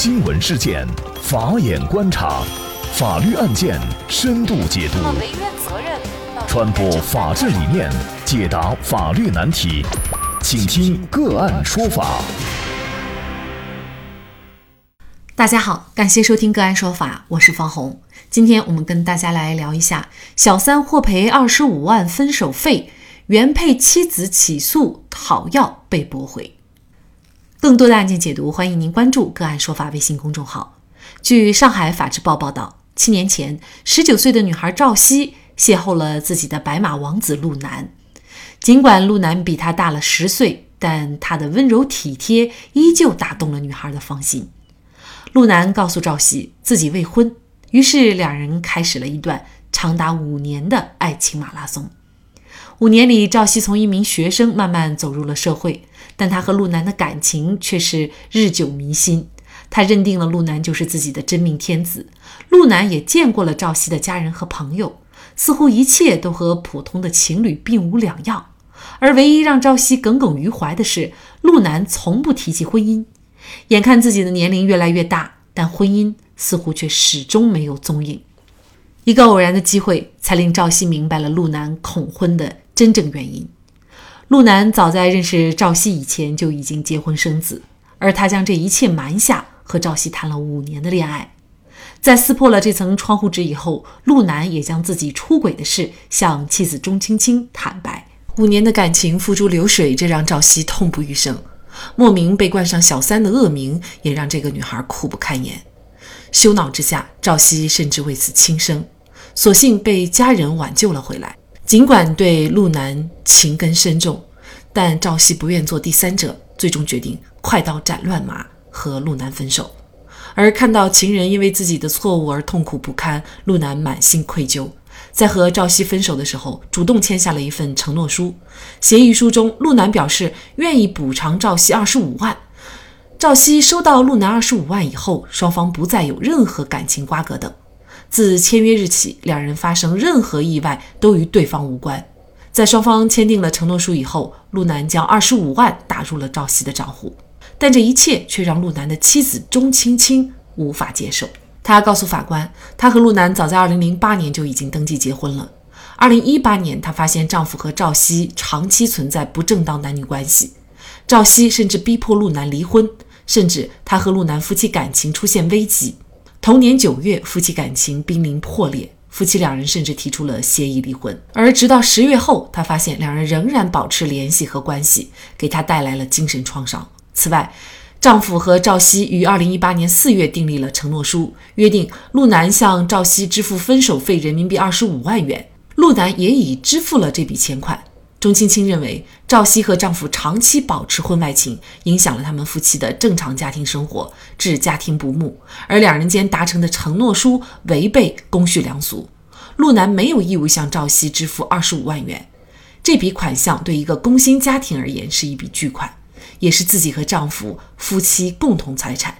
新闻事件，法眼观察，法律案件深度解读，传播法治理念，解答法律难题，请听个案说法。大家好，感谢收听个案说法，我是方红。今天我们跟大家来聊一下，小三获赔二十五万分手费，原配妻子起诉讨要被驳回。更多的案件解读，欢迎您关注“个案说法”微信公众号。据上海法制报报道，七年前，十九岁的女孩赵熙邂逅了自己的白马王子陆南。尽管陆南比她大了十岁，但他的温柔体贴依旧打动了女孩的芳心。陆南告诉赵熙自己未婚，于是两人开始了一段长达五年的爱情马拉松。五年里，赵熙从一名学生慢慢走入了社会，但他和陆南的感情却是日久弥新。他认定了陆南就是自己的真命天子，陆南也见过了赵熙的家人和朋友，似乎一切都和普通的情侣并无两样。而唯一让赵熙耿耿于怀的是，陆南从不提及婚姻。眼看自己的年龄越来越大，但婚姻似乎却始终没有踪影。一个偶然的机会，才令赵熙明白了陆南恐婚的。真正原因，陆南早在认识赵熙以前就已经结婚生子，而他将这一切瞒下，和赵熙谈了五年的恋爱。在撕破了这层窗户纸以后，陆南也将自己出轨的事向妻子钟青青坦白。五年的感情付诸流水，这让赵熙痛不欲生。莫名被冠上小三的恶名，也让这个女孩苦不堪言。羞恼之下，赵熙甚至为此轻生，所幸被家人挽救了回来。尽管对陆南情根深重，但赵熙不愿做第三者，最终决定快刀斩乱麻和陆南分手。而看到情人因为自己的错误而痛苦不堪，陆南满心愧疚，在和赵熙分手的时候，主动签下了一份承诺书。协议书中，陆南表示愿意补偿赵熙二十五万。赵熙收到陆南二十五万以后，双方不再有任何感情瓜葛等。自签约日起，两人发生任何意外都与对方无关。在双方签订了承诺书以后，陆南将二十五万打入了赵熙的账户，但这一切却让陆南的妻子钟青青无法接受。她告诉法官，她和陆南早在二零零八年就已经登记结婚了。二零一八年，她发现丈夫和赵熙长期存在不正当男女关系，赵熙甚至逼迫陆南离婚，甚至她和陆南夫妻感情出现危机。同年九月，夫妻感情濒临破裂，夫妻两人甚至提出了协议离婚。而直到十月后，他发现两人仍然保持联系和关系，给他带来了精神创伤。此外，丈夫和赵熙于二零一八年四月订立了承诺书，约定陆南向赵熙支付分手费人民币二十五万元，陆南也已支付了这笔钱款。钟青青认为，赵熙和丈夫长期保持婚外情，影响了他们夫妻的正常家庭生活，致家庭不睦。而两人间达成的承诺书违背公序良俗，陆南没有义务向赵熙支付二十五万元。这笔款项对一个工薪家庭而言是一笔巨款，也是自己和丈夫夫妻共同财产。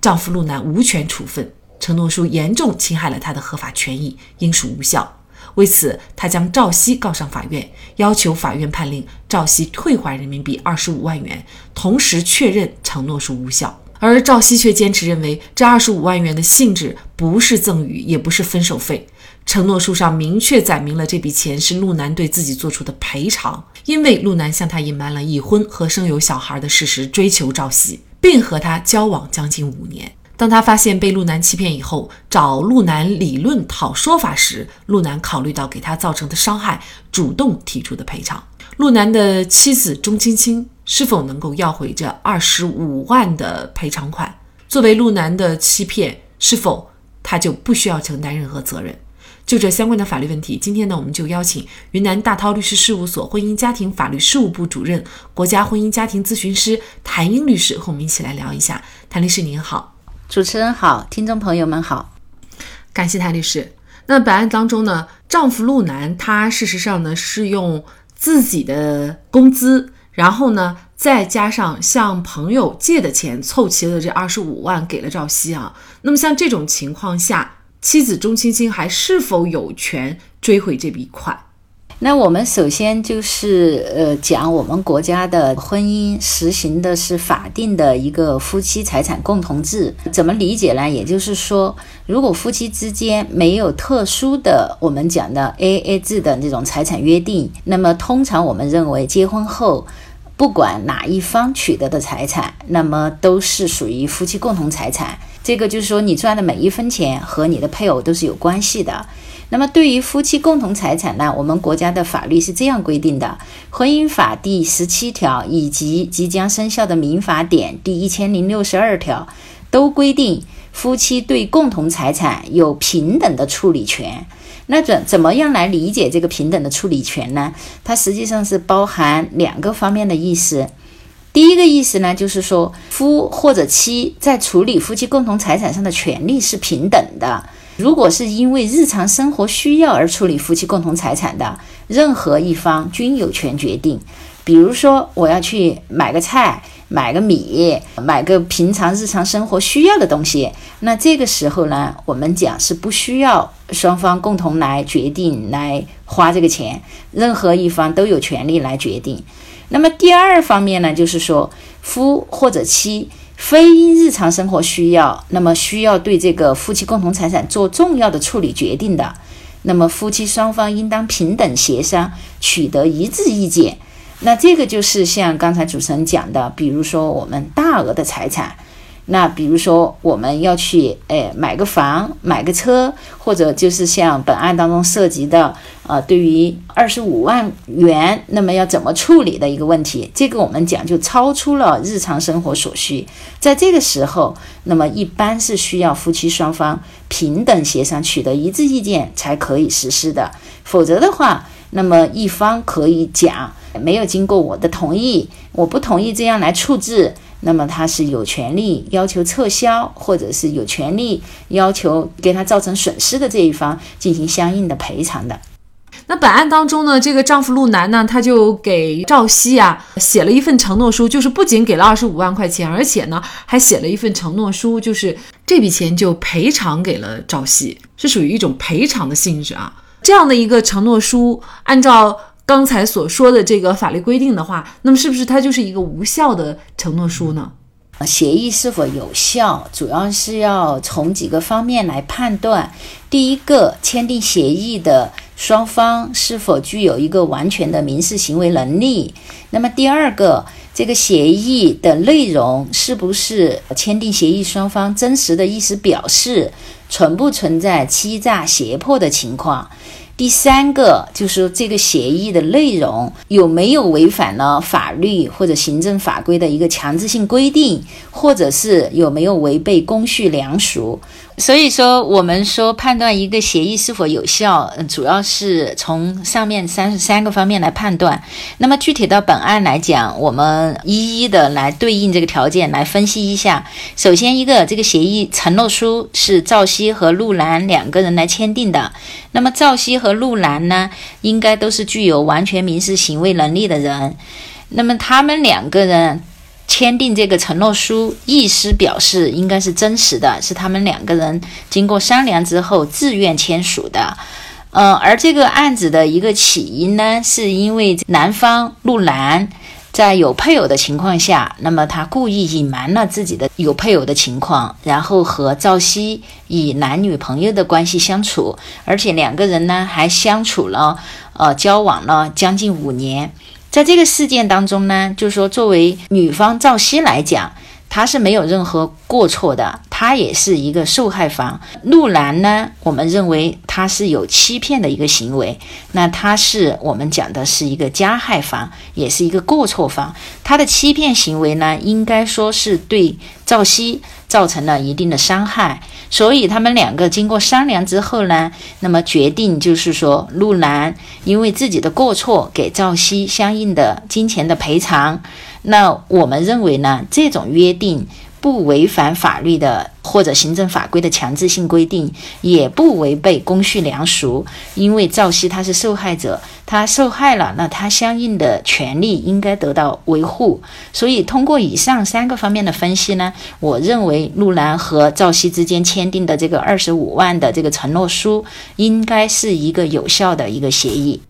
丈夫陆南无权处分，承诺书严重侵害了他的合法权益，应属无效。为此，他将赵熙告上法院，要求法院判令赵熙退还人民币二十五万元，同时确认承诺书无效。而赵熙却坚持认为，这二十五万元的性质不是赠与，也不是分手费。承诺书上明确载明了这笔钱是陆南对自己做出的赔偿，因为陆南向他隐瞒了已婚和生有小孩的事实，追求赵熙，并和他交往将近五年。当他发现被陆南欺骗以后，找陆南理论讨说法时，陆南考虑到给他造成的伤害，主动提出的赔偿。陆南的妻子钟青青是否能够要回这二十五万的赔偿款？作为陆南的欺骗，是否他就不需要承担任何责任？就这相关的法律问题，今天呢，我们就邀请云南大韬律师事务所婚姻家庭法律事务部主任、国家婚姻家庭咨询师谭英律师和我们一起来聊一下。谭律师您好。主持人好，听众朋友们好，感谢谭律师。那本案当中呢，丈夫陆南他事实上呢是用自己的工资，然后呢再加上向朋友借的钱，凑齐了这二十五万给了赵熙啊。那么像这种情况下，妻子钟青青还是否有权追回这笔款？那我们首先就是呃讲我们国家的婚姻实行的是法定的一个夫妻财产共同制，怎么理解呢？也就是说，如果夫妻之间没有特殊的我们讲的 A A 制的那种财产约定，那么通常我们认为结婚后，不管哪一方取得的财产，那么都是属于夫妻共同财产。这个就是说，你赚的每一分钱和你的配偶都是有关系的。那么，对于夫妻共同财产呢，我们国家的法律是这样规定的：《婚姻法》第十七条以及即将生效的《民法典》第一千零六十二条，都规定夫妻对共同财产有平等的处理权。那怎怎么样来理解这个平等的处理权呢？它实际上是包含两个方面的意思。第一个意思呢，就是说夫或者妻在处理夫妻共同财产上的权利是平等的。如果是因为日常生活需要而处理夫妻共同财产的，任何一方均有权决定。比如说，我要去买个菜、买个米、买个平常日常生活需要的东西，那这个时候呢，我们讲是不需要双方共同来决定来花这个钱，任何一方都有权利来决定。那么第二方面呢，就是说夫或者妻。非因日常生活需要，那么需要对这个夫妻共同财产做重要的处理决定的，那么夫妻双方应当平等协商，取得一致意见。那这个就是像刚才主持人讲的，比如说我们大额的财产。那比如说，我们要去诶买个房、买个车，或者就是像本案当中涉及的，呃，对于二十五万元，那么要怎么处理的一个问题，这个我们讲就超出了日常生活所需，在这个时候，那么一般是需要夫妻双方平等协商，取得一致意见才可以实施的，否则的话，那么一方可以讲没有经过我的同意，我不同意这样来处置。那么他是有权利要求撤销，或者是有权利要求给他造成损失的这一方进行相应的赔偿的。那本案当中呢，这个丈夫陆南呢，他就给赵熙啊写了一份承诺书，就是不仅给了二十五万块钱，而且呢还写了一份承诺书，就是这笔钱就赔偿给了赵熙，是属于一种赔偿的性质啊。这样的一个承诺书，按照。刚才所说的这个法律规定的话，那么是不是它就是一个无效的承诺书呢？协议是否有效，主要是要从几个方面来判断。第一个，签订协议的双方是否具有一个完全的民事行为能力；那么第二个，这个协议的内容是不是签订协议双方真实的意思表示，存不存在欺诈胁迫的情况。第三个就是这个协议的内容有没有违反了法律或者行政法规的一个强制性规定，或者是有没有违背公序良俗。所以说，我们说判断一个协议是否有效，主要是从上面三十三个方面来判断。那么具体到本案来讲，我们一一的来对应这个条件来分析一下。首先，一个这个协议承诺书是赵熙和陆兰两个人来签订的。那么赵熙和陆兰呢，应该都是具有完全民事行为能力的人。那么他们两个人。签订这个承诺书，意思表示应该是真实的，是他们两个人经过商量之后自愿签署的。嗯，而这个案子的一个起因呢，是因为男方陆兰在有配偶的情况下，那么他故意隐瞒了自己的有配偶的情况，然后和赵熙以男女朋友的关系相处，而且两个人呢还相处了，呃，交往了将近五年。在这个事件当中呢，就是说，作为女方赵熙来讲，他是没有任何过错的，他也是一个受害方。陆兰呢，我们认为他是有欺骗的一个行为，那他是我们讲的是一个加害方，也是一个过错方。他的欺骗行为呢，应该说是对赵熙。造成了一定的伤害，所以他们两个经过商量之后呢，那么决定就是说，陆兰因为自己的过错给赵熙相应的金钱的赔偿。那我们认为呢，这种约定。不违反法律的或者行政法规的强制性规定，也不违背公序良俗。因为赵熙他是受害者，他受害了，那他相应的权利应该得到维护。所以通过以上三个方面的分析呢，我认为陆兰和赵熙之间签订的这个二十五万的这个承诺书，应该是一个有效的一个协议。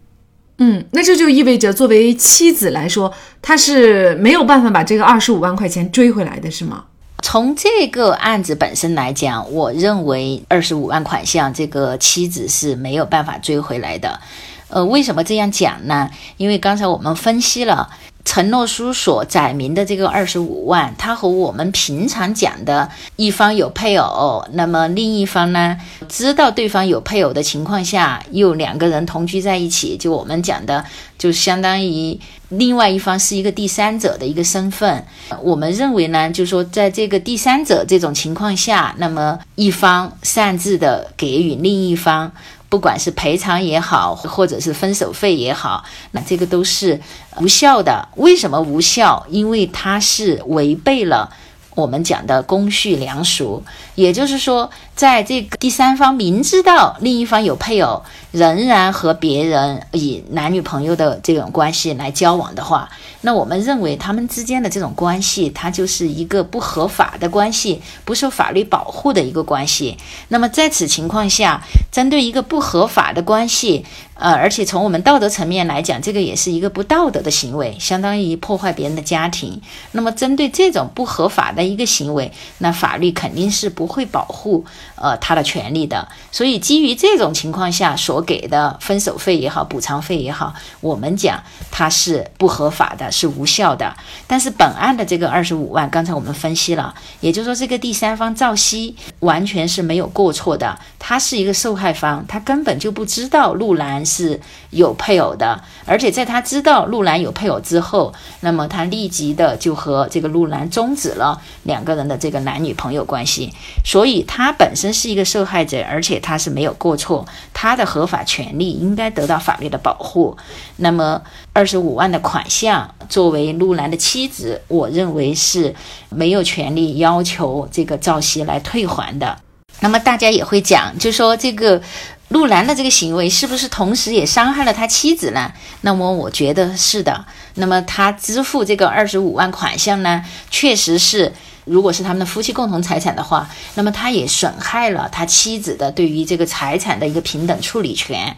嗯，那这就意味着作为妻子来说，他是没有办法把这个二十五万块钱追回来的，是吗？从这个案子本身来讲，我认为二十五万款项这个妻子是没有办法追回来的。呃，为什么这样讲呢？因为刚才我们分析了。承诺书所载明的这个二十五万，它和我们平常讲的一方有配偶，那么另一方呢，知道对方有配偶的情况下，又两个人同居在一起，就我们讲的，就相当于另外一方是一个第三者的一个身份。我们认为呢，就是说在这个第三者这种情况下，那么一方擅自的给予另一方。不管是赔偿也好，或者是分手费也好，那这个都是无效的。为什么无效？因为它是违背了。我们讲的公序良俗，也就是说，在这个第三方明知道另一方有配偶，仍然和别人以男女朋友的这种关系来交往的话，那我们认为他们之间的这种关系，它就是一个不合法的关系，不受法律保护的一个关系。那么在此情况下，针对一个不合法的关系，呃，而且从我们道德层面来讲，这个也是一个不道德的行为，相当于破坏别人的家庭。那么针对这种不合法的一个行为，那法律肯定是不会保护呃他的权利的。所以基于这种情况下所给的分手费也好，补偿费也好，我们讲它是不合法的，是无效的。但是本案的这个二十五万，刚才我们分析了，也就是说这个第三方赵熙完全是没有过错的，他是一个受害方，他根本就不知道陆兰。是有配偶的，而且在他知道陆兰有配偶之后，那么他立即的就和这个陆兰终止了两个人的这个男女朋友关系。所以他本是一个受害者，而且他是没有过错，他的合法权利应该得到法律的保护。那么二十五万的款项，作为陆兰的妻子，我认为是没有权利要求这个赵熙来退还的。那么大家也会讲，就说这个。陆兰的这个行为是不是同时也伤害了他妻子呢？那么我觉得是的。那么他支付这个二十五万款项呢，确实是，如果是他们的夫妻共同财产的话，那么他也损害了他妻子的对于这个财产的一个平等处理权。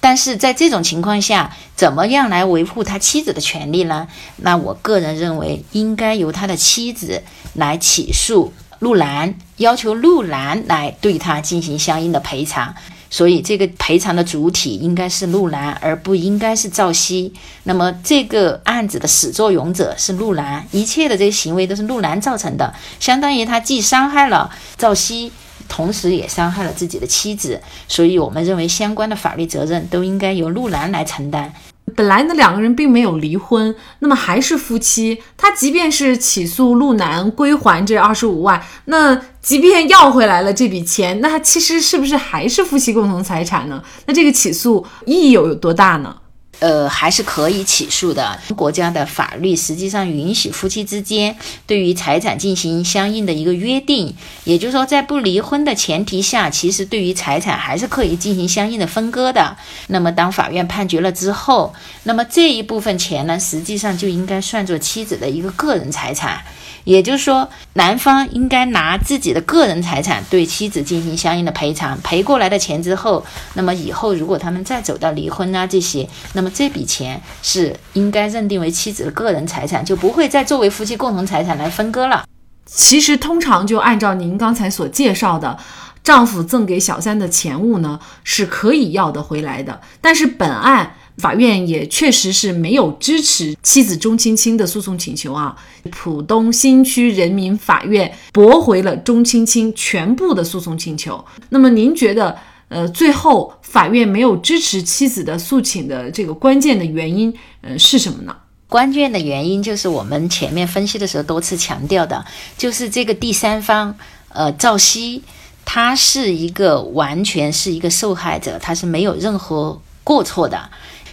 但是在这种情况下，怎么样来维护他妻子的权利呢？那我个人认为，应该由他的妻子来起诉陆兰，要求陆兰来对他进行相应的赔偿。所以，这个赔偿的主体应该是陆兰，而不应该是赵熙。那么，这个案子的始作俑者是陆兰，一切的这些行为都是陆兰造成的，相当于他既伤害了赵熙，同时也伤害了自己的妻子。所以我们认为，相关的法律责任都应该由陆兰来承担。本来那，两个人并没有离婚，那么还是夫妻。他即便是起诉陆南归还这二十五万，那即便要回来了这笔钱，那他其实是不是还是夫妻共同财产呢？那这个起诉意义有有多大呢？呃，还是可以起诉的。国家的法律实际上允许夫妻之间对于财产进行相应的一个约定，也就是说，在不离婚的前提下，其实对于财产还是可以进行相应的分割的。那么，当法院判决了之后，那么这一部分钱呢，实际上就应该算作妻子的一个个人财产。也就是说，男方应该拿自己的个人财产对妻子进行相应的赔偿，赔过来的钱之后，那么以后如果他们再走到离婚啊这些，那么这笔钱是应该认定为妻子的个人财产，就不会再作为夫妻共同财产来分割了。其实，通常就按照您刚才所介绍的，丈夫赠给小三的钱物呢，是可以要得回来的。但是本案。法院也确实是没有支持妻子钟青青的诉讼请求啊，浦东新区人民法院驳回了钟青青全部的诉讼请求。那么您觉得，呃，最后法院没有支持妻子的诉请的这个关键的原因，呃，是什么呢？关键的原因就是我们前面分析的时候多次强调的，就是这个第三方，呃，赵熙，他是一个完全是一个受害者，他是没有任何过错的。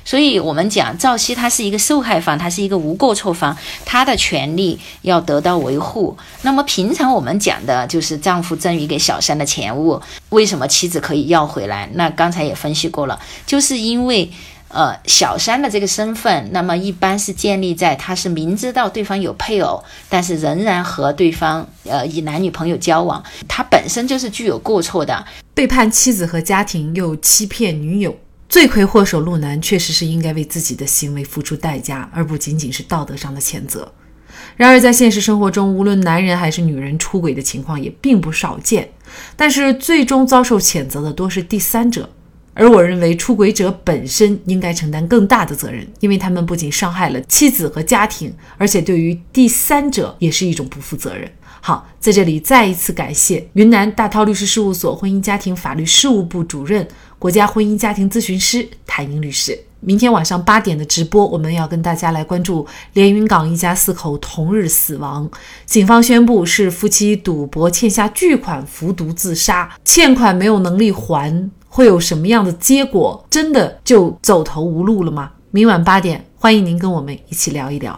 所以，我们讲赵熙他是一个受害方，他是一个无过错方，他的权利要得到维护。那么，平常我们讲的就是丈夫赠予给小三的钱物，为什么妻子可以要回来？那刚才也分析过了，就是因为，呃，小三的这个身份，那么一般是建立在他是明知道对方有配偶，但是仍然和对方呃以男女朋友交往，他本身就是具有过错的，背叛妻子和家庭又欺骗女友。罪魁祸首陆南确实是应该为自己的行为付出代价，而不仅仅是道德上的谴责。然而，在现实生活中，无论男人还是女人出轨的情况也并不少见，但是最终遭受谴责的多是第三者。而我认为，出轨者本身应该承担更大的责任，因为他们不仅伤害了妻子和家庭，而且对于第三者也是一种不负责任。好，在这里再一次感谢云南大韬律师事务所婚姻家庭法律事务部主任、国家婚姻家庭咨询师谭英律师。明天晚上八点的直播，我们要跟大家来关注连云港一家四口同日死亡，警方宣布是夫妻赌博欠下巨款服毒自杀，欠款没有能力还。会有什么样的结果？真的就走投无路了吗？明晚八点，欢迎您跟我们一起聊一聊。